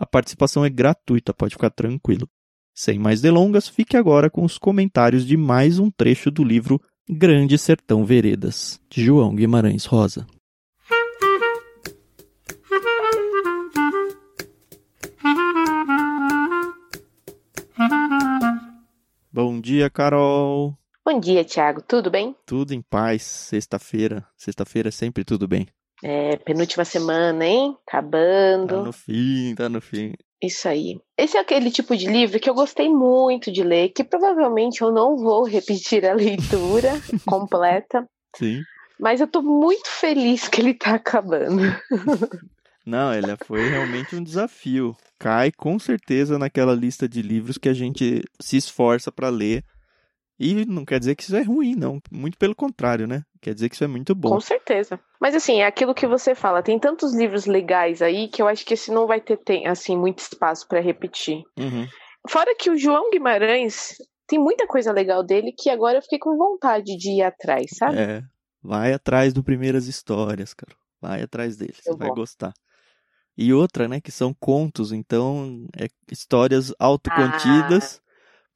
A participação é gratuita, pode ficar tranquilo. Sem mais delongas, fique agora com os comentários de mais um trecho do livro Grande Sertão Veredas, de João Guimarães Rosa. Bom dia, Carol. Bom dia, Thiago. Tudo bem? Tudo em paz. Sexta-feira. Sexta-feira é sempre tudo bem. É, penúltima semana, hein? Acabando. Tá no fim, tá no fim. Isso aí. Esse é aquele tipo de livro que eu gostei muito de ler, que provavelmente eu não vou repetir a leitura completa. Sim. Mas eu tô muito feliz que ele tá acabando. Não, ele foi realmente um desafio. Cai com certeza naquela lista de livros que a gente se esforça para ler. E não quer dizer que isso é ruim, não. Muito pelo contrário, né? Quer dizer que isso é muito bom. Com certeza. Mas assim, é aquilo que você fala. Tem tantos livros legais aí que eu acho que esse não vai ter, assim, muito espaço para repetir. Uhum. Fora que o João Guimarães tem muita coisa legal dele que agora eu fiquei com vontade de ir atrás, sabe? É. Vai atrás do Primeiras Histórias, cara. Vai atrás dele, você vai gostar. E outra, né, que são contos, então é histórias autocontidas.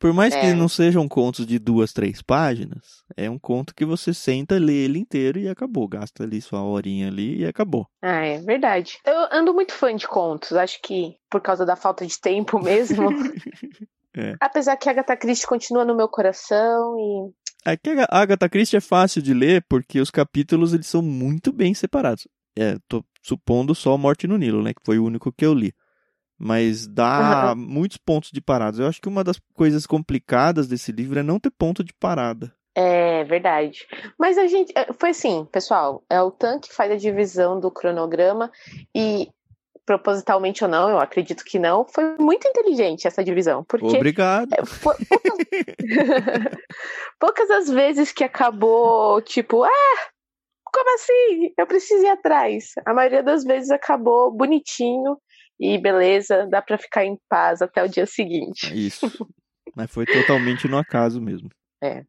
Por mais que é. não sejam contos de duas, três páginas, é um conto que você senta, lê ele inteiro e acabou. Gasta ali sua horinha ali e acabou. Ah, é verdade. Eu ando muito fã de contos, acho que por causa da falta de tempo mesmo. É. Apesar que a Agatha Christie continua no meu coração e É que a Agatha Christie é fácil de ler porque os capítulos eles são muito bem separados. É, tô supondo só Morte no Nilo, né, que foi o único que eu li. Mas dá muitos pontos de paradas. Eu acho que uma das coisas complicadas desse livro é não ter ponto de parada. é verdade. Mas a gente é, foi assim, pessoal, é o Tan que faz a divisão do cronograma e propositalmente ou não, eu acredito que não, foi muito inteligente essa divisão, porque Obrigado. É, pou- poucas... poucas as vezes que acabou, tipo, ah, como assim? Eu preciso ir atrás. A maioria das vezes acabou bonitinho e beleza, dá pra ficar em paz até o dia seguinte. É Isso. Mas foi totalmente no acaso mesmo. É.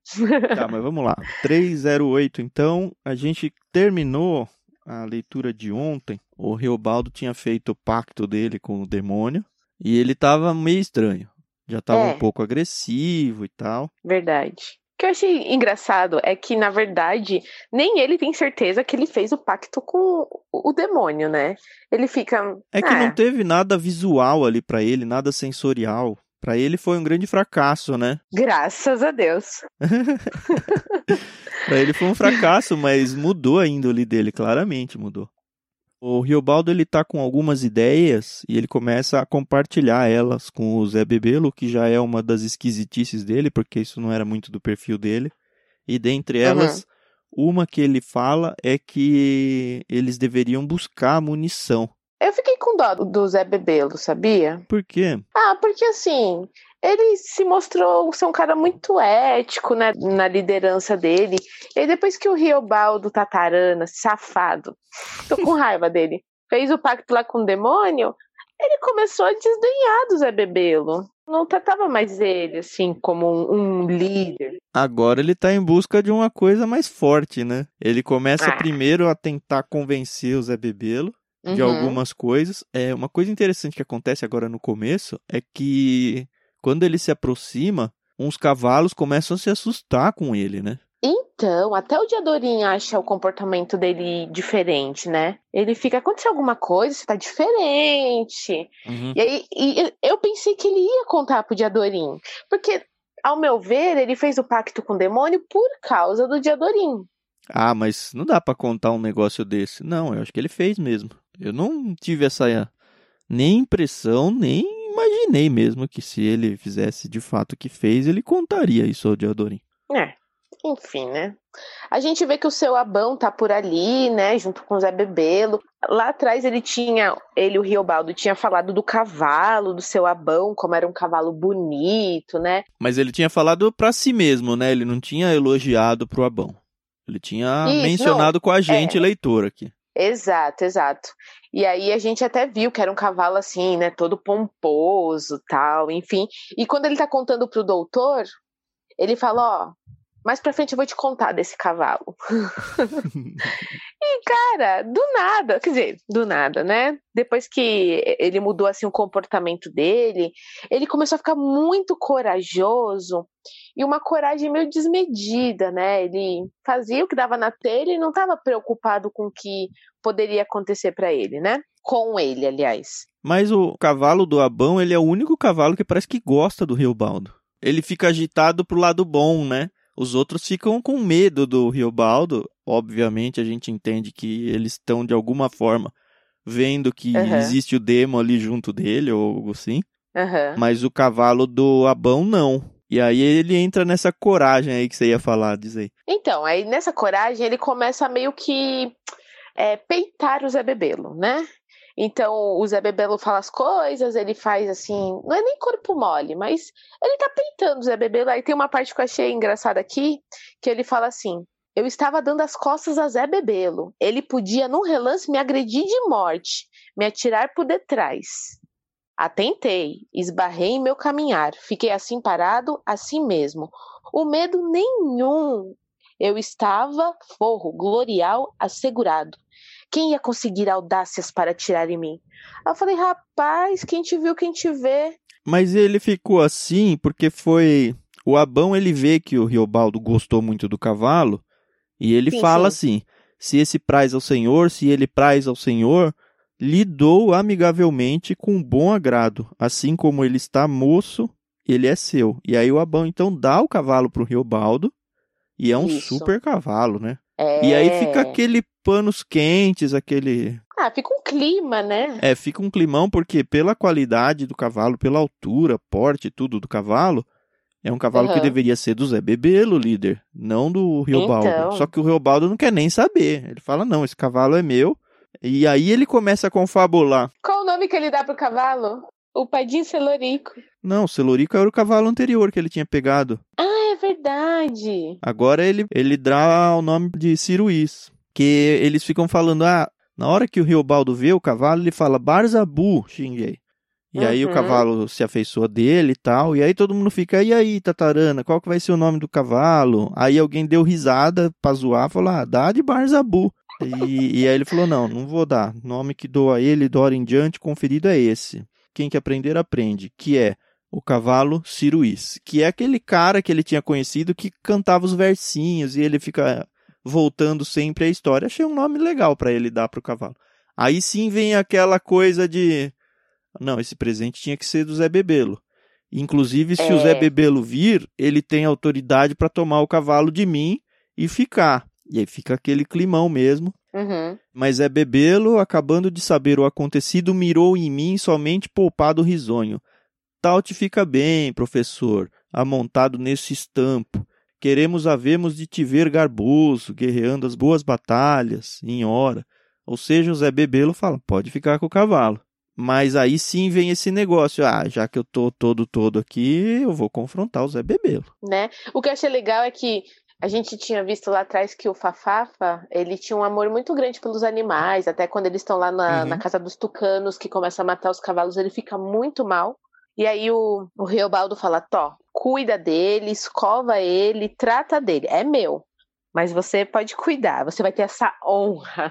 Tá, mas vamos lá. 308, então, a gente terminou a leitura de ontem. O Reobaldo tinha feito o pacto dele com o demônio e ele tava meio estranho. Já tava É. um pouco agressivo e tal. Verdade. O que eu achei engraçado é que, na verdade, nem ele tem certeza que ele fez o pacto com o demônio, né? Ele fica. É que "Ah, não teve nada visual ali pra ele, nada sensorial. Pra ele foi um grande fracasso, né? Graças a Deus. Pra ele foi um fracasso, mas mudou a índole dele, claramente mudou. O Riobaldo ele tá com algumas ideias e ele começa a compartilhar elas com o Zé Bebelo, que já é uma das esquisitices dele, porque isso não era muito do perfil dele. E dentre elas, uma que ele fala é que eles deveriam buscar munição. Eu fiquei com dó do Zé Bebelo, sabia? Por quê? Ah, porque assim, ele se mostrou ser um cara muito ético né, na liderança dele. E aí, depois que o Riobaldo Tatarana, safado, tô com raiva dele, fez o pacto lá com o demônio, ele começou a desdenhar do Zé Bebelo. Não tratava mais ele, assim, como um, um líder. Agora ele tá em busca de uma coisa mais forte, né? Ele começa Ah. primeiro a tentar convencer o Zé Bebelo de Uhum. algumas coisas. É uma coisa interessante que acontece agora no começo é que quando ele se aproxima, uns cavalos começam a se assustar com ele, né? Então, até o Diadorim acha o comportamento dele diferente, né? Ele fica, aconteceu alguma coisa, você tá diferente. E aí e eu pensei que ele ia contar pro Diadorim. Porque, ao meu ver, ele fez o pacto com o demônio por causa do Diadorim. Ah, mas não dá pra contar um negócio desse. Não, eu acho que ele fez mesmo. Eu não tive essa nem impressão, nem imaginei mesmo que se ele fizesse de fato o que fez, ele contaria isso ao Diadorim. É. Enfim, né? A gente vê que o seu Abão tá por ali, né, junto com o Zé Bebelo. Lá atrás ele tinha, ele o Riobaldo tinha falado do cavalo do seu Abão, como era um cavalo bonito, né? Mas ele tinha falado para si mesmo, né? Ele não tinha elogiado pro Abão. Ele tinha Isso, mencionado não, com a gente, é... leitor aqui. Exato, exato. E aí a gente até viu que era um cavalo assim, né, todo pomposo, tal, enfim. E quando ele tá contando pro doutor, ele fala, ó, mais pra frente eu vou te contar desse cavalo. e, cara, do nada, quer dizer, do nada, né? Depois que ele mudou assim o comportamento dele, ele começou a ficar muito corajoso e uma coragem meio desmedida, né? Ele fazia o que dava na telha e não estava preocupado com o que poderia acontecer para ele, né? Com ele, aliás. Mas o cavalo do Abão, ele é o único cavalo que parece que gosta do Rio Baldo. Ele fica agitado pro lado bom, né? Os outros ficam com medo do Riobaldo. Obviamente, a gente entende que eles estão, de alguma forma, vendo que uhum. existe o demo ali junto dele, ou algo assim. Uhum. Mas o cavalo do Abão, não. E aí ele entra nessa coragem aí que você ia falar, diz aí. Então, aí nessa coragem ele começa meio que é, peitar o Zé Bebelo, né? Então o Zé Bebelo fala as coisas, ele faz assim, não é nem corpo mole, mas ele tá peitando o Zé Bebelo. Aí tem uma parte que eu achei engraçada aqui, que ele fala assim: Eu estava dando as costas a Zé Bebelo. Ele podia, num relance, me agredir de morte, me atirar por detrás. Atentei, esbarrei em meu caminhar, fiquei assim parado, assim mesmo. O medo nenhum. Eu estava, forro, glorial, assegurado. Quem ia conseguir audácias para atirar em mim? eu falei, rapaz, quem te viu, quem te vê. Mas ele ficou assim porque foi. O Abão ele vê que o Riobaldo gostou muito do cavalo e ele sim, fala sim. assim: se esse praz ao Senhor, se ele praz ao Senhor, lidou amigavelmente com bom agrado, assim como ele está moço, ele é seu. E aí o Abão então dá o cavalo para o Riobaldo e é um Isso. super cavalo, né? É... E aí fica aquele panos quentes, aquele. Ah, fica um clima, né? É, fica um climão, porque pela qualidade do cavalo, pela altura, porte, tudo do cavalo, é um cavalo uhum. que deveria ser do Zé Bebelo, líder, não do Riobaldo. Então... Só que o Riobaldo não quer nem saber. Ele fala: não, esse cavalo é meu. E aí ele começa a confabular. Qual o nome que ele dá pro cavalo? O Padim Celorico. Não, o Celorico era o cavalo anterior que ele tinha pegado. Ah, é verdade. Agora ele, ele dá o nome de Ciruís. Que eles ficam falando, ah, na hora que o Riobaldo vê o cavalo, ele fala Barzabu, xinguei. E uhum. aí o uhum. cavalo se afeiçoa dele e tal. E aí todo mundo fica, e aí, Tatarana, qual que vai ser o nome do cavalo? Aí alguém deu risada pra zoar, falou, ah, dá de Barzabu. E, e aí ele falou, não, não vou dar. Nome que dou a ele, do hora em diante, conferido é esse quem quer aprender, aprende, que é o cavalo Ciruís, que é aquele cara que ele tinha conhecido que cantava os versinhos e ele fica voltando sempre à história. Achei um nome legal para ele dar para o cavalo. Aí sim vem aquela coisa de não, esse presente tinha que ser do Zé Bebelo. Inclusive, se é... o Zé Bebelo vir, ele tem autoridade para tomar o cavalo de mim e ficar. E aí fica aquele climão mesmo. Uhum. Mas é bebê-lo, acabando de saber o acontecido, mirou em mim somente poupado risonho. Tal te fica bem, professor, amontado nesse estampo. Queremos havemos de te ver garboso, guerreando as boas batalhas, em hora. Ou seja, o Zé Bebelo fala, pode ficar com o cavalo. Mas aí sim vem esse negócio, ah, já que eu tô todo todo aqui, eu vou confrontar o Zé Bebelo. Né? O que eu achei legal é que a gente tinha visto lá atrás que o Fafafa, ele tinha um amor muito grande pelos animais, até quando eles estão lá na, uhum. na casa dos tucanos, que começa a matar os cavalos, ele fica muito mal. E aí o, o Riobaldo fala, Tó, cuida dele, escova ele, trata dele, é meu. Mas você pode cuidar, você vai ter essa honra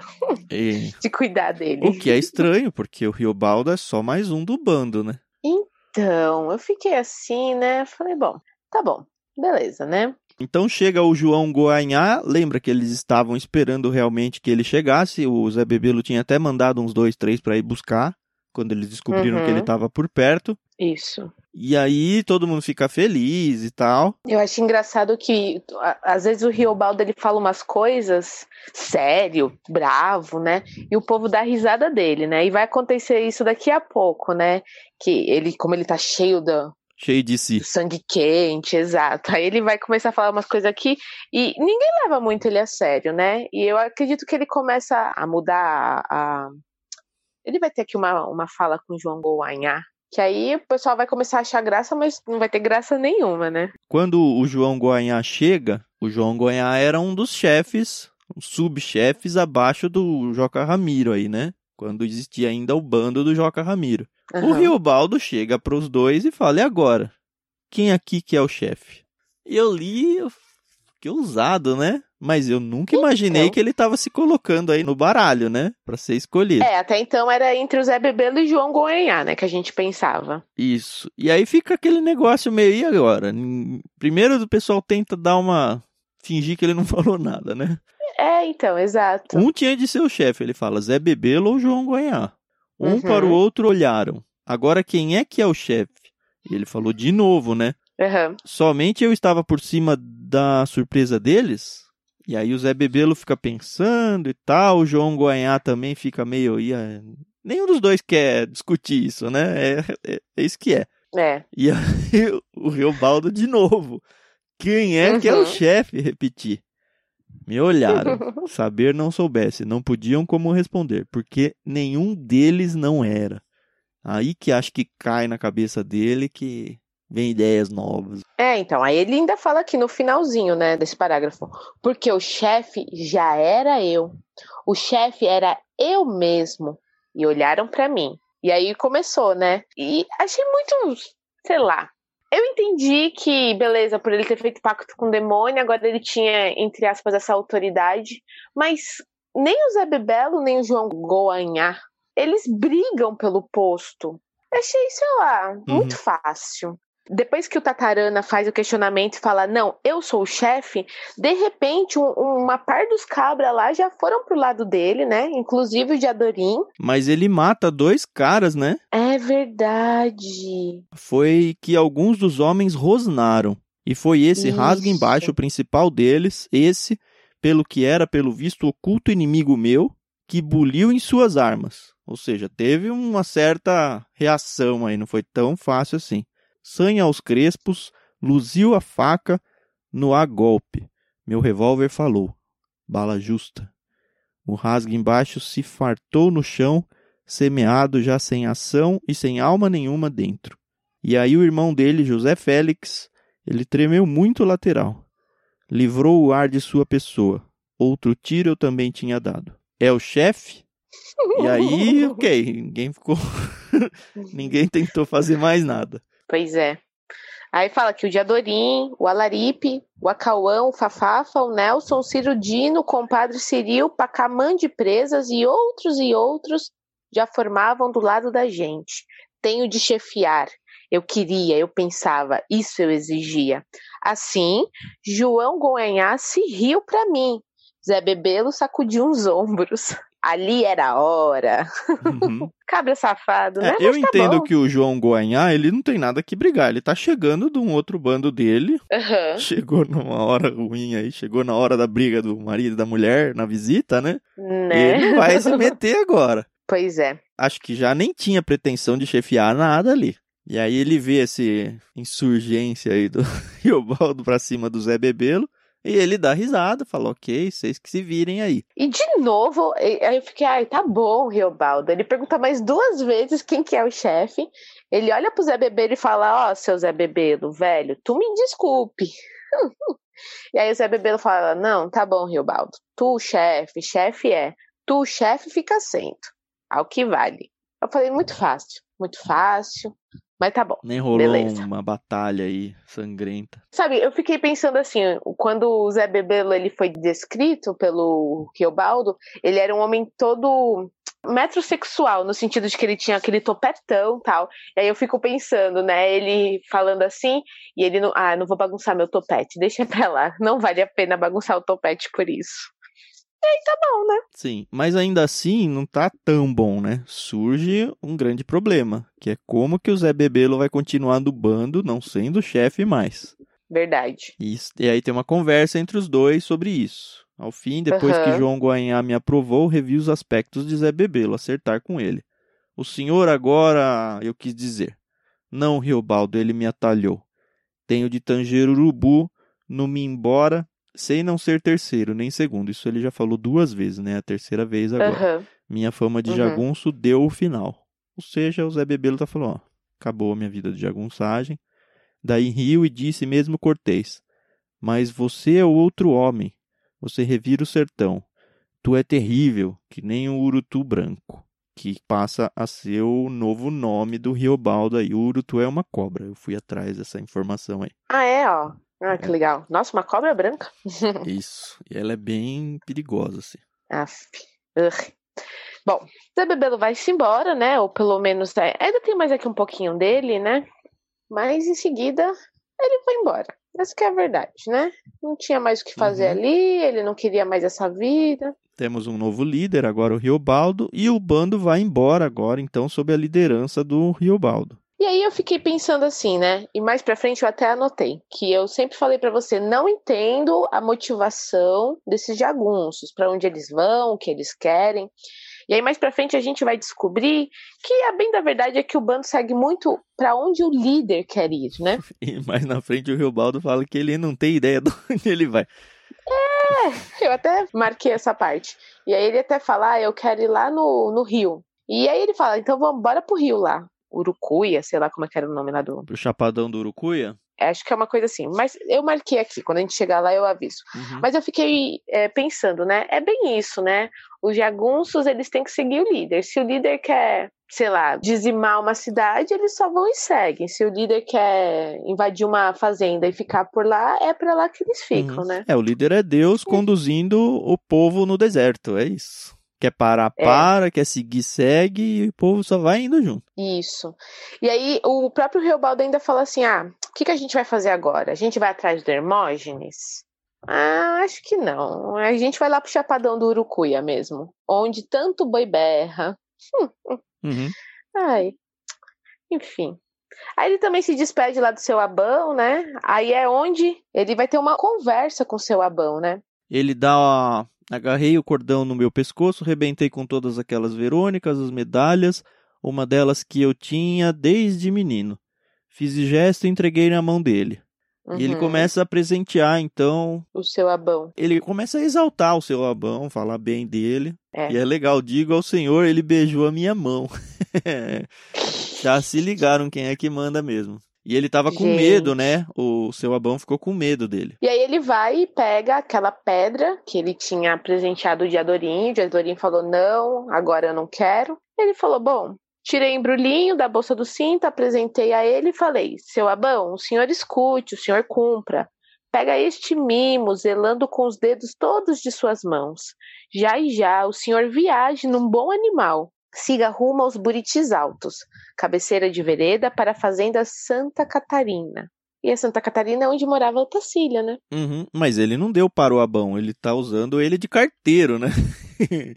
e... de cuidar dele. O que é estranho, porque o Riobaldo é só mais um do bando, né? Então, eu fiquei assim, né? Falei, bom, tá bom, beleza, né? Então chega o João Goanhá, lembra que eles estavam esperando realmente que ele chegasse, o Zé Bebelo tinha até mandado uns dois, três para ir buscar, quando eles descobriram uhum. que ele estava uhum. por perto. Isso. E aí todo mundo fica feliz e tal. Eu acho engraçado que às vezes o Riobaldo ele fala umas coisas sério, bravo, né? E o povo dá risada dele, né? E vai acontecer isso daqui a pouco, né? Que ele, como ele tá cheio da, cheio de si. Sangue quente, exato. Aí ele vai começar a falar umas coisas aqui e ninguém leva muito ele a sério, né? E eu acredito que ele começa a mudar a. Ele vai ter aqui uma, uma fala com o João Goanhá, que aí o pessoal vai começar a achar graça, mas não vai ter graça nenhuma, né? Quando o João Goanhá chega, o João Goanhá era um dos chefes, subchefes abaixo do Joca Ramiro aí, né? Quando existia ainda o bando do Joca Ramiro. Uhum. O Riobaldo chega pros dois e fala: e agora? Quem aqui que é o chefe? E eu li, eu... que ousado, né? Mas eu nunca imaginei Então. que ele tava se colocando aí no baralho, né? Pra ser escolhido. É, até então era entre o Zé Bebelo e João Goanhá, né? Que a gente pensava. Isso. E aí fica aquele negócio meio, e agora? Primeiro o pessoal tenta dar uma. fingir que ele não falou nada, né? É, então, exato. Um tinha de ser o chefe, ele fala Zé Bebelo ou João Goiá. Um Uhum. para o outro olharam. Agora quem é que é o chefe? E ele falou de novo, né? Uhum. Somente eu estava por cima da surpresa deles? E aí o Zé Bebelo fica pensando e tal, o João Goiá também fica meio. Ia... Nenhum dos dois quer discutir isso, né? É, é, é isso que é. É. E aí o Riobaldo de novo. Quem é que é o Uhum. chefe? Repetir. Me olharam. Saber não soubesse. Não podiam como responder. Porque nenhum deles não era. Aí que acho que cai na cabeça dele que vem ideias novas. É, então, aí ele ainda fala aqui no finalzinho, né, desse parágrafo. Porque o chefe já era eu. O chefe era eu mesmo. E olharam pra mim. E aí começou, né? E achei muito, sei lá. Eu entendi que, beleza, por ele ter feito pacto com o demônio, agora ele tinha, entre aspas, essa autoridade. Mas nem o Zé Bebelo, nem o João Goanhá, eles brigam pelo posto. Achei, sei lá, muito fácil. Depois que o Tatarana faz o questionamento e fala, não, eu sou o chefe, de repente um- uma par dos cabras lá já foram pro lado dele, né? Inclusive o de Adorim. Mas ele mata dois caras, né? É verdade. Foi que alguns dos homens rosnaram. E foi esse rasga Isso. embaixo o principal deles, esse, pelo que era pelo visto oculto inimigo meu, que buliu em suas armas. Ou seja, teve uma certa reação aí, não foi tão fácil assim. Sanha aos crespos, luziu a faca no a golpe. Meu revólver falou. Bala justa. O rasga embaixo se fartou no chão, semeado já sem ação e sem alma nenhuma dentro. E aí o irmão dele, José Félix, ele tremeu muito lateral. Livrou o ar de sua pessoa. Outro tiro eu também tinha dado. É o chefe? E aí, ok, ninguém ficou. ninguém tentou fazer mais nada. Pois é. Aí fala que o de Adorim, o Alaripe, o Acauã, o Fafafa, o Nelson, o Ciro Dino, o compadre Ciril, Pacamã de Presas e outros e outros já formavam do lado da gente. Tenho de chefiar. Eu queria, eu pensava, isso eu exigia. Assim, João Goianhá se riu pra mim. Zé Bebelo sacudiu os ombros. Ali era a hora. Uhum. Cabra safado, né? É, eu tá entendo bom. que o João Goianhá, ele não tem nada que brigar. Ele tá chegando de um outro bando dele. Aham. Chegou numa hora ruim aí, chegou na hora da briga do marido e da mulher na visita, né? Né? Ele vai se meter agora. Pois é. acho que já nem tinha pretensão de chefiar nada ali. E aí ele vê esse insurgência aí do Riobaldo pra cima do Zé Bebelo. E ele dá risada, fala, ok, vocês que se virem aí. E de novo, aí eu fiquei, ai, tá bom, Riobaldo. Ele pergunta mais duas vezes quem que é o chefe. Ele olha pro Zé Bebelo e fala, ó, seu Zé Bebelo, velho, tu me desculpe. e aí o Zé Bebelo fala, não, tá bom, Riobaldo. Tu, chefe, chefe é. Tu, chefe, fica assento. Ao que vale. Eu falei, muito fácil, muito fácil. Mas tá bom. Nem rolou Beleza. uma batalha aí sangrenta. Sabe, eu fiquei pensando assim, quando o Zé Bebelo ele foi descrito pelo Riobaldo, ele era um homem todo metrosexual, no sentido de que ele tinha aquele topetão tal. E aí eu fico pensando, né, ele falando assim, e ele não, ah, não vou bagunçar meu topete, deixa pra lá, não vale a pena bagunçar o topete por isso. E aí tá bom, né? Sim, mas ainda assim não tá tão bom, né? Surge um grande problema, que é como que o Zé Bebelo vai continuar no bando, não sendo chefe mais. Verdade. E, e aí tem uma conversa entre os dois sobre isso. Ao fim, depois que Aham. João Guanhá me aprovou, revi os aspectos de Zé Bebelo, acertar com ele. O senhor agora, eu quis dizer, Não, Riobaldo, ele me atalhou. Tenho de tanger urubu no me embora, sem não ser terceiro nem segundo. Isso ele já falou duas vezes, né? A terceira vez agora. Aham. Minha fama de Uhum. jagunço deu o final. Ou seja, o Zé Bebelo tá falando, ó, acabou a minha vida de jagunçagem. Daí riu e disse mesmo cortês, mas você é o outro homem, você revira o sertão. Tu é terrível, que nem um urutu branco, que passa a ser o novo nome do Riobaldo aí. O urutu é uma cobra, eu fui atrás dessa informação aí. Ah, é, ó. Ah, que legal. Nossa, uma cobra branca. Isso, e ela é bem perigosa, assim. Aff. Ugh. Bom, Zé Bebelo vai-se embora, né? Ou pelo menos. é, ainda tem mais aqui um pouquinho dele, né? Mas em seguida ele foi embora. Essa que é a verdade, né? Não tinha mais o que fazer Uhum. ali, ele não queria mais essa vida. Temos um novo líder, agora o Riobaldo, e o bando vai embora agora, então, sob a liderança do Riobaldo. E aí eu fiquei pensando assim, né? E mais pra frente eu até anotei que eu sempre falei pra você, não entendo a motivação desses jagunços, pra onde eles vão, o que eles querem. E aí mais pra frente a gente vai descobrir que a bem da verdade é que o bando segue muito pra onde o líder quer ir, né? E mais na frente o Riobaldo fala que ele não tem ideia de onde ele vai. Eu até marquei essa parte. E aí ele até fala, ah, eu quero ir lá no, no Rio. E aí ele fala, então vamos bora pro Rio lá. Urucuia, sei lá como é que era o nome lá do. Pro Chapadão do Urucuia? Acho que é uma coisa assim. Mas eu marquei aqui, quando a gente chegar lá eu aviso. Uhum. Mas eu fiquei é, pensando, né? É bem isso, né? Os jagunços, eles têm que seguir o líder. Se o líder quer, sei lá, dizimar uma cidade, eles só vão e seguem. Se o líder quer invadir uma fazenda e ficar por lá, é pra lá que eles ficam, Uhum. né? É, o líder é Deus conduzindo o povo no deserto, é isso. Quer parar, É. para, quer seguir, segue, e o povo só vai indo junto. Isso. E aí o próprio Reobaldo ainda fala assim: ah, o que, que a gente vai fazer agora? A gente vai atrás do Hermógenes? Ah, acho que não. A gente vai lá pro Chapadão do Urucuia mesmo, onde tanto boi berra. Uhum. Ai, enfim. Aí ele também se despede lá do seu Abão, né? Aí é onde ele vai ter uma conversa com o seu Abão, né? Ele dá. Agarrei o cordão no meu pescoço, rebentei com todas aquelas Verônicas, as medalhas, uma delas que eu tinha desde menino. Fiz gesto e entreguei na mão dele. E ele Uhum. começa a presentear, então. O seu Abão. Ele começa a exaltar o seu Abão, falar bem dele. É. E é legal, digo ao senhor, ele beijou a minha mão. Já se ligaram quem é que manda mesmo. E ele tava com Gente. medo, né? O seu Abão ficou com medo dele. E aí ele vai e pega aquela pedra que ele tinha presenteado de Adorinho. O Adorinho falou: não, agora eu não quero. Ele falou: bom, tirei embrulhinho da bolsa do cinto, apresentei a ele e falei: seu Abão, o senhor escute, o senhor cumpra. Pega este mimo, zelando com os dedos todos de suas mãos. Já e já o senhor viaje num bom animal. Siga rumo aos Buritis Altos, cabeceira de vereda para a fazenda Santa Catarina. E a Santa Catarina é onde morava a Otacília, né? Uhum, Mas ele não deu para o Abão, ele tá usando ele de carteiro, né?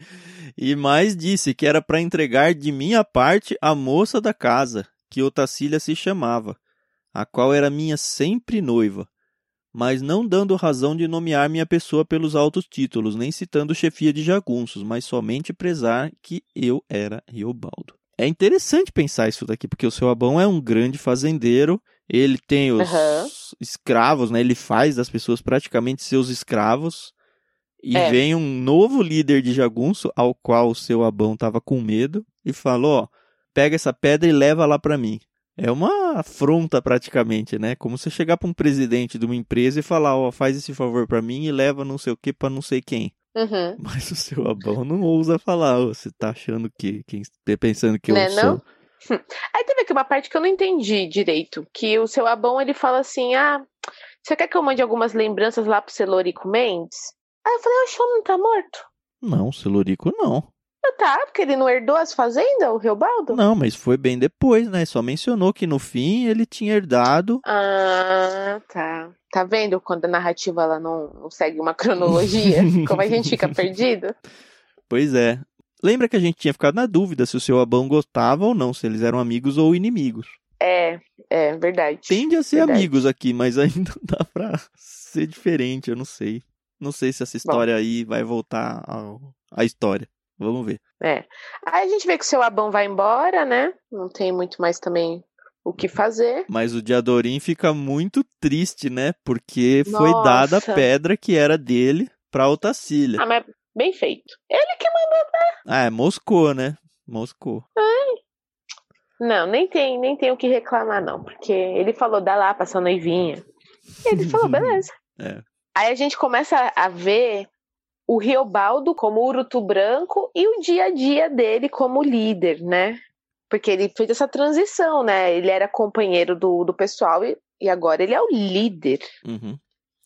e mais disse que era para entregar de minha parte a moça da casa, que Otacília se chamava, a qual era minha sempre noiva, mas não dando razão de nomear minha pessoa pelos altos títulos, nem citando chefia de jagunços, mas somente prezar que eu era Riobaldo. É interessante pensar isso daqui, porque o seu Abão é um grande fazendeiro, ele tem os Aham. escravos, né? Ele faz das pessoas praticamente seus escravos. E É. vem um novo líder de jagunço, ao qual o seu Abão tava com medo, e falou: ó, pega essa pedra e leva lá pra mim. É uma afronta praticamente, né? Como você chegar pra um presidente de uma empresa e falar, ó, faz esse favor pra mim e leva não sei o que pra não sei quem. Uhum. Mas o seu Abão não ousa falar, ô, você tá achando que, quem tá pensando que eu Né, sou. não? Aí teve aqui uma parte que eu não entendi direito, que o seu Abão ele fala assim: "Ah, você quer que eu mande algumas lembranças lá pro Celorico Mendes?" Aí eu falei: "O Chão não tá morto?" Não, Celurico não. Eu, tá, porque ele não herdou as fazendas, o Reobaldo? Não, mas foi bem depois, né? Só mencionou que no fim ele tinha herdado. Ah, tá. Tá vendo quando a narrativa ela não, não segue uma cronologia? como a gente fica perdido? Pois é. Lembra que a gente tinha ficado na dúvida se o seu Abão gostava ou não, se eles eram amigos ou inimigos. É, é verdade. Tende a ser Verdade. amigos aqui, mas ainda dá pra ser diferente, eu não sei. Não sei se essa história aí vai voltar ao- à história. Vamos ver. É. Aí a gente vê que o seu Abão vai embora, né? Não tem muito mais também o que fazer. Mas o Diadorim fica muito triste, né? Porque foi dada a Nossa. pedra que era dele pra Otacília. Ah, mas bem feito. Ele que mandou. Ah, é Moscou, né? Moscou. Não, nem tem, nem tem o que reclamar, não. Porque ele falou, dá lá pra sua noivinha. E ele falou, beleza. É. Aí a gente começa a ver o Riobaldo como Urutu Branco e o dia a dia dele como líder, né? Porque ele fez essa transição, né? Ele era companheiro do, do pessoal e, e agora ele é o líder. Uhum.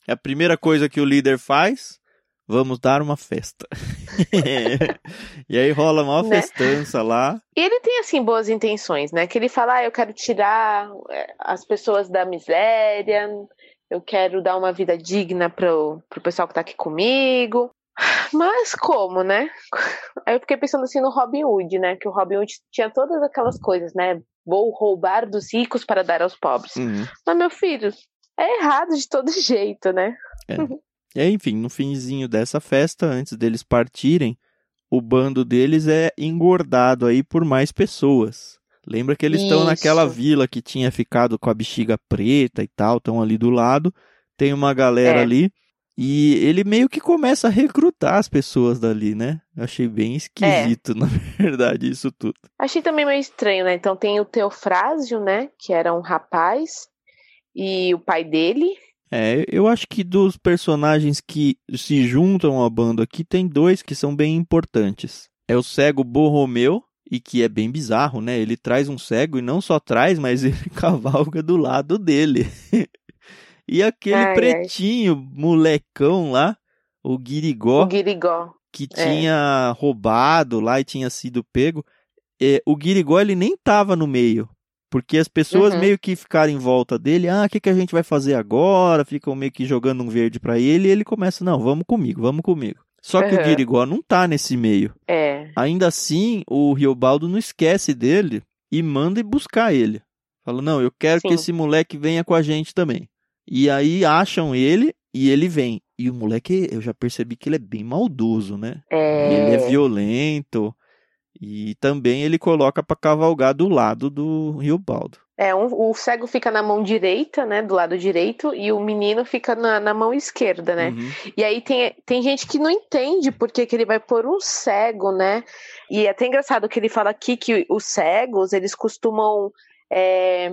A primeira coisa que o líder faz, vamos dar uma festa. e aí rola uma Né? festança lá. E ele tem, assim, boas intenções, né? Que ele fala, ah, eu quero tirar eh, as pessoas da miséria, eu quero dar uma vida digna pro, pro pessoal que tá aqui comigo. Mas como, né? Aí eu fiquei pensando assim no Robin Hood, né? Que o Robin Hood tinha todas aquelas coisas, né? Vou roubar dos ricos para dar aos pobres. Uhum. Mas, meu filho, é errado de todo jeito, né? E aí, enfim, no finzinho dessa festa, antes deles partirem, o bando deles é engordado aí por mais pessoas. Lembra que eles estão Isso. naquela vila que tinha ficado com a bexiga preta e tal, estão ali do lado. Tem uma galera É. ali. E ele meio que começa a recrutar as pessoas dali, né? Eu achei bem esquisito, na verdade, isso tudo. Achei também meio estranho, né? Então tem o Teofrásio, né? Que era um rapaz, e o pai dele. É, eu acho que dos personagens que se juntam ao bando aqui, tem dois que são bem importantes. É o cego Borromeu, e que é bem bizarro, né? Ele traz um cego e não só traz, mas ele cavalga do lado dele. E aquele Ai, ai. pretinho, molecão lá, o Guirigó, O Guirigó. que é. tinha roubado lá e tinha sido pego. É, o Guirigó, ele nem tava no meio. Porque as pessoas Uhum. meio que ficaram em volta dele, ah, o que, que a gente vai fazer agora? Ficam meio que jogando um verde pra ele e ele começa, não, vamos comigo, vamos comigo. Só que o Uhum. Guirigó não tá nesse meio. É. Ainda assim, o Riobaldo não esquece dele e manda buscar ele. Fala, não, eu quero que Sim. esse moleque venha com a gente também. E aí acham ele e ele vem. E o moleque, eu já percebi que ele é bem maldoso, né? É. Ele é violento. E também ele coloca pra cavalgar do lado do Riobaldo. É, um- o cego fica na mão direita, né? Do lado direito, e o menino fica na, na mão esquerda, né? Uhum. E aí tem, tem gente que não entende por que, que ele vai pôr um cego, né? E é até engraçado que ele fala aqui que os cegos, eles costumam. é,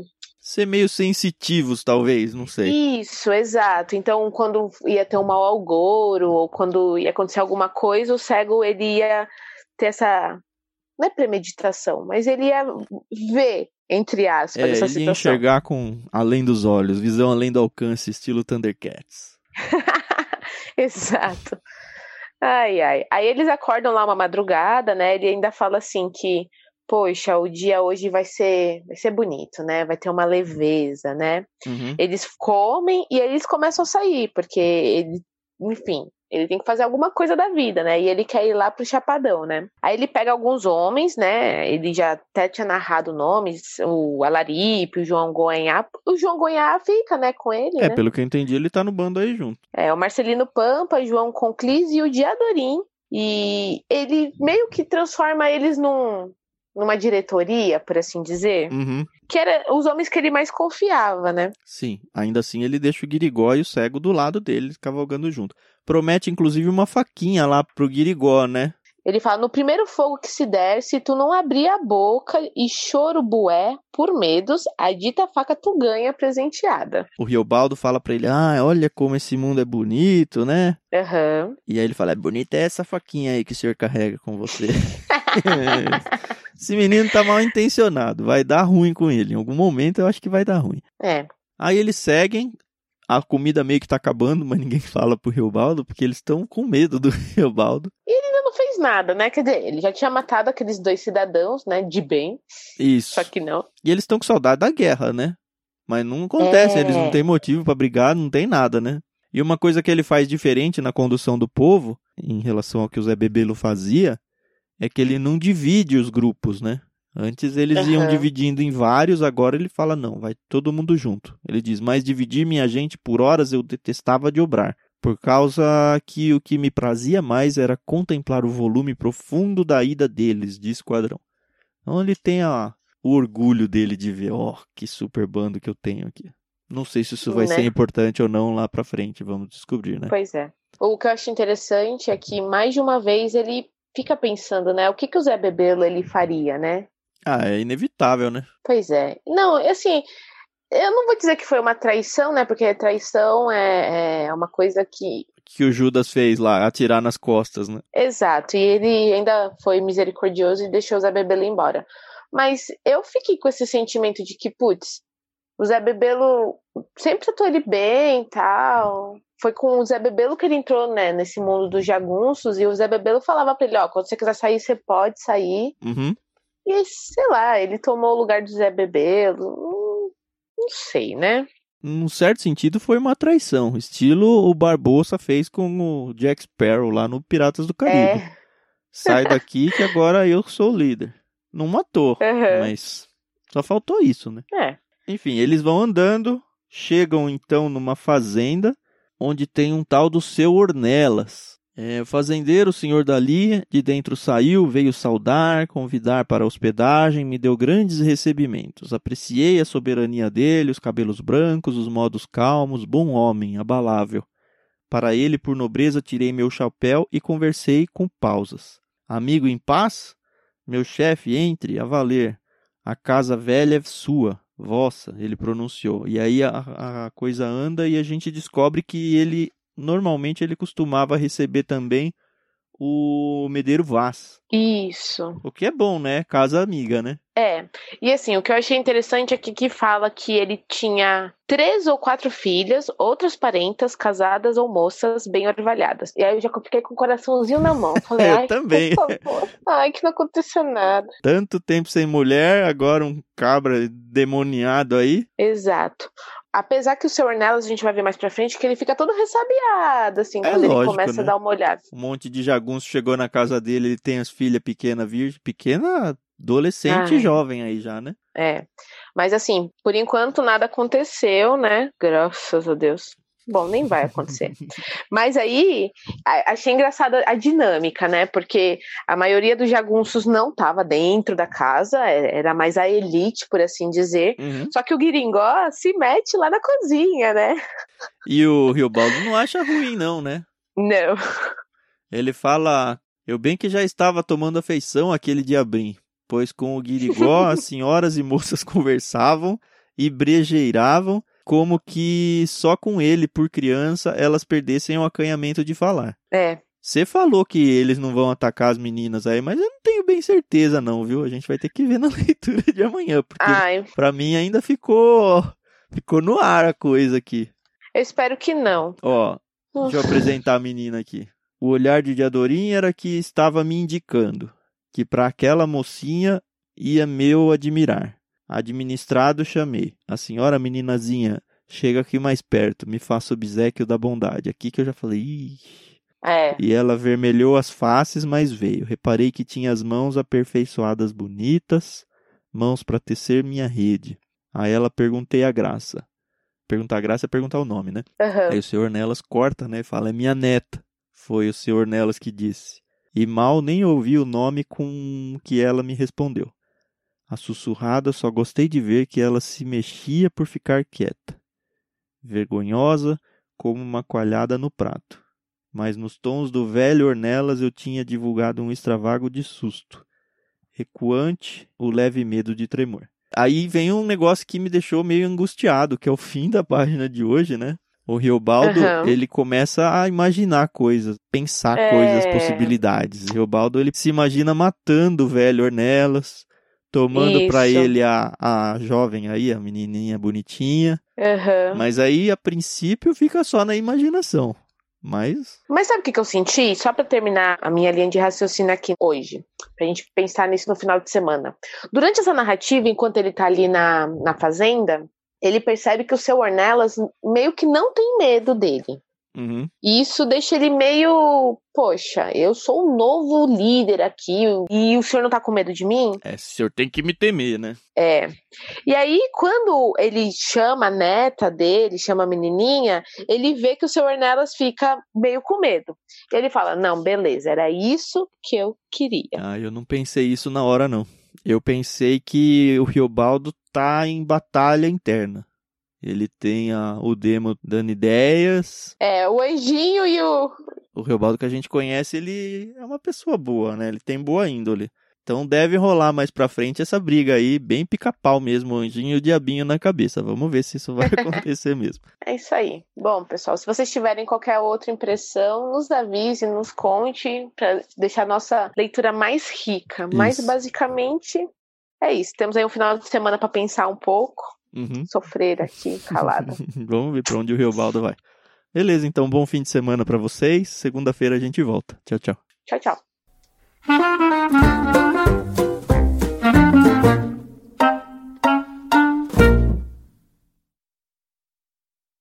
Ser meio sensitivos, talvez, não sei. Isso, exato. Então, quando ia ter um mau algouro, ou quando ia acontecer alguma coisa, o cego ele ia ter essa. Não é premeditação, mas ele ia ver, entre aspas, É, essa ele ia situação. enxergar com além dos olhos, visão além do alcance, estilo Thundercats. Exato. Ai, ai. Aí eles acordam lá uma madrugada, né? Ele ainda fala assim que, poxa, o dia hoje vai ser, vai ser bonito, né? Vai ter uma leveza, né? Uhum. Eles comem e aí eles começam a sair, porque ele, enfim, ele tem que fazer alguma coisa da vida, né? E ele quer ir lá pro Chapadão, né? Aí ele pega alguns homens, né? Ele já até tinha narrado nomes, o Alaripe, o João Goiá. O João Goiá fica, né, com ele, É, né? pelo que eu entendi, ele tá no bando aí junto. É, o Marcelino Pampa, João Conclis e o Diadorim. E ele meio que transforma eles num, numa diretoria, por assim dizer, Uhum. que era os homens que ele mais confiava, né? Sim, ainda assim ele deixa o Guirigó e o cego do lado dele, cavalgando junto. Promete, inclusive, uma faquinha lá pro Guirigó, né? Ele fala: no primeiro fogo que se der, se tu não abrir a boca e choro bué por medos, a dita faca tu ganha presenteada. O Riobaldo fala pra ele, ah, olha como esse mundo é bonito, né? Aham. E aí ele fala, é bonita é essa faquinha aí que o senhor carrega com você. esse menino tá mal intencionado, vai dar ruim com ele. Em algum momento eu acho que vai dar ruim. É. Aí eles seguem, a comida meio que tá acabando, mas ninguém fala pro Riobaldo, porque eles estão com medo do Riobaldo. Ele não fez nada, né? Quer dizer, ele já tinha matado aqueles dois cidadãos, né? De bem, Isso. só que não. E eles estão com saudade da guerra, né? Mas não acontece, É. eles não têm motivo pra brigar, não tem nada, né? E uma coisa que ele faz diferente na condução do povo, em relação ao que o Zé Bebelo fazia, é que ele não divide os grupos, né? Antes eles iam Aham. dividindo em vários, agora ele fala não, vai todo mundo junto. Ele diz, mas dividir minha gente por horas eu detestava de obrar, por causa que o que me prazia mais era contemplar o volume profundo da ida deles de esquadrão. Então ele tem a, o orgulho dele de ver, ó, oh, que super bando que eu tenho aqui. Não sei se isso vai Né? ser importante ou não lá pra frente, vamos descobrir, né? Pois é. O que eu acho interessante é que mais de uma vez ele fica pensando, né? O que, que o Zé Bebelo ele faria, né? Ah, é inevitável, né? Pois é. Não, assim, eu não vou dizer que foi uma traição, né? Porque traição é, é uma coisa que. Que o Judas fez lá, atirar nas costas, né? Exato. E ele ainda foi misericordioso e deixou o Zé Bebelo embora. Mas eu fiquei com esse sentimento de que, putz, o Zé Bebelo sempre tratou ele bem e tal. Foi com o Zé Bebelo que ele entrou, né, nesse mundo dos jagunços, e o Zé Bebelo falava pra ele, ó, quando você quiser sair, você pode sair. Uhum. E, sei lá, ele tomou o lugar do Zé Bebelo. Não sei, né? Num certo sentido, foi uma traição. Estilo o Barbosa fez com o Jack Sparrow lá no Piratas do Caribe. É. Sai daqui que agora eu sou o líder. Não matou, Aham. mas só faltou isso, né? É. Enfim, eles vão andando, chegam então numa fazenda onde tem um tal do seu Ornelas. É, fazendeiro, senhor dali, de dentro saiu, veio saudar, convidar para hospedagem, me deu grandes recebimentos. Apreciei a soberania dele, os cabelos brancos, os modos calmos, bom homem, abalável. Para ele, por nobreza, tirei meu chapéu e conversei com pausas. Amigo em paz? Meu chefe, entre, a valer. A casa velha é sua, vossa, ele pronunciou. E aí a, a coisa anda e a gente descobre que ele, normalmente, ele costumava receber também o Medeiro Vaz. Isso. O que é bom, né? Casa amiga, né? É. E assim, o que eu achei interessante é que, que fala que ele tinha três ou quatro filhas, outras parentas, casadas ou moças bem orvalhadas. E aí eu já fiquei com o coraçãozinho na mão. Falei, Eu ai, também. por favor. Ai, que não aconteceu nada. Tanto tempo sem mulher, agora um cabra demoniado aí. Exato. Apesar que o seu Ornelas, a gente vai ver mais pra frente, que ele fica todo ressabiado, assim, É quando ele lógico, começa né? a dar uma olhada. Um monte de jagunço chegou na casa dele, ele tem as filhas pequena virgem, pequena adolescente Ai. jovem aí já, né? É. Mas assim, por enquanto nada aconteceu, né? Graças a Deus. Bom, nem vai acontecer. Mas aí, achei engraçada a dinâmica, né? Porque a maioria dos jagunços não estava dentro da casa, é- era mais a elite, por assim dizer. Uhum. Só que o Guiringó se mete lá na cozinha, né? E o Riobaldo não acha ruim, não, né? Não. Ele fala: Eu bem que já estava tomando afeição aquele diabrim, pois com o Guirigó as senhoras e moças conversavam e brejeiravam, como que só com ele, por criança, elas perdessem o acanhamento de falar. É. Você falou que eles não vão atacar as meninas aí, mas eu não tenho bem certeza, não, viu? A gente vai ter que ver na leitura de amanhã, porque Ai, pra mim ainda ficou. Ficou no ar a coisa aqui. eu espero que não. Ó, Deixa eu apresentar a menina aqui. O olhar de Diadorim era que estava me indicando que para aquela mocinha ia meu admirar. Administrado chamei. A senhora meninazinha, chega aqui mais perto, me faça obsequio da bondade. Aqui que eu já falei, Ih. É. E ela vermelhou as faces, mas veio. Reparei que tinha as mãos aperfeiçoadas bonitas, mãos para tecer minha rede. A ela perguntei a graça. Perguntar a graça é perguntar o nome, né? aham. Aí o senhor Nelas corta, né? e Fala, é minha neta. Foi o senhor Nelas que disse. E mal nem ouvi o nome com que ela me respondeu. A sussurrada só gostei de ver que ela se mexia por ficar quieta. Vergonhosa como uma coalhada no prato. Mas nos tons do velho Ornelas eu tinha divulgado um extravago de susto. Recuante, o leve medo de tremor. Aí vem um negócio que me deixou meio angustiado, que é o fim da página de hoje, né? O Riobaldo, Aham. ele começa a imaginar coisas, pensar É. coisas, possibilidades. O Riobaldo, ele se imagina matando o velho Ornelas, tomando pra Isso. ele a, a jovem aí, a menininha bonitinha. Aham. Mas aí, a princípio, fica só na imaginação. Mas, Mas sabe o que, que eu senti? Só pra terminar a minha linha de raciocínio aqui hoje, pra gente pensar nisso no final de semana. Durante essa narrativa, enquanto ele tá ali na, na fazenda, ele percebe que o seu Ornelas meio que não tem medo dele. Uhum, E isso deixa ele meio, poxa, eu sou o novo líder aqui e o senhor não tá com medo de mim? é, o senhor tem que me temer, né? É. E aí, quando ele chama a neta dele, chama a menininha, ele vê que o seu Ornelas fica meio com medo. E ele fala: Não, beleza, era isso que eu queria. Ah, eu não pensei isso na hora, não. Eu pensei que o Riobaldo tá em batalha interna. Ele tem a, o demo dando ideias. É, o anjinho e o. O Riobaldo que a gente conhece, ele é uma pessoa boa, né? Ele tem boa índole. Então deve rolar mais pra frente essa briga aí, bem pica-pau mesmo, anjinho e o diabinho na cabeça. Vamos ver se isso vai acontecer mesmo. É isso aí. Bom, pessoal, se vocês tiverem qualquer outra impressão, nos avise, nos conte, para deixar a nossa leitura mais rica. Mas Isso. basicamente é isso. Temos aí um final de semana para pensar um pouco, Uhum. Sofrer aqui, calada. Vamos ver para onde o Riobaldo vai. Beleza, então, bom fim de semana para vocês. Segunda-feira a gente volta. Tchau, tchau. Tchau, tchau.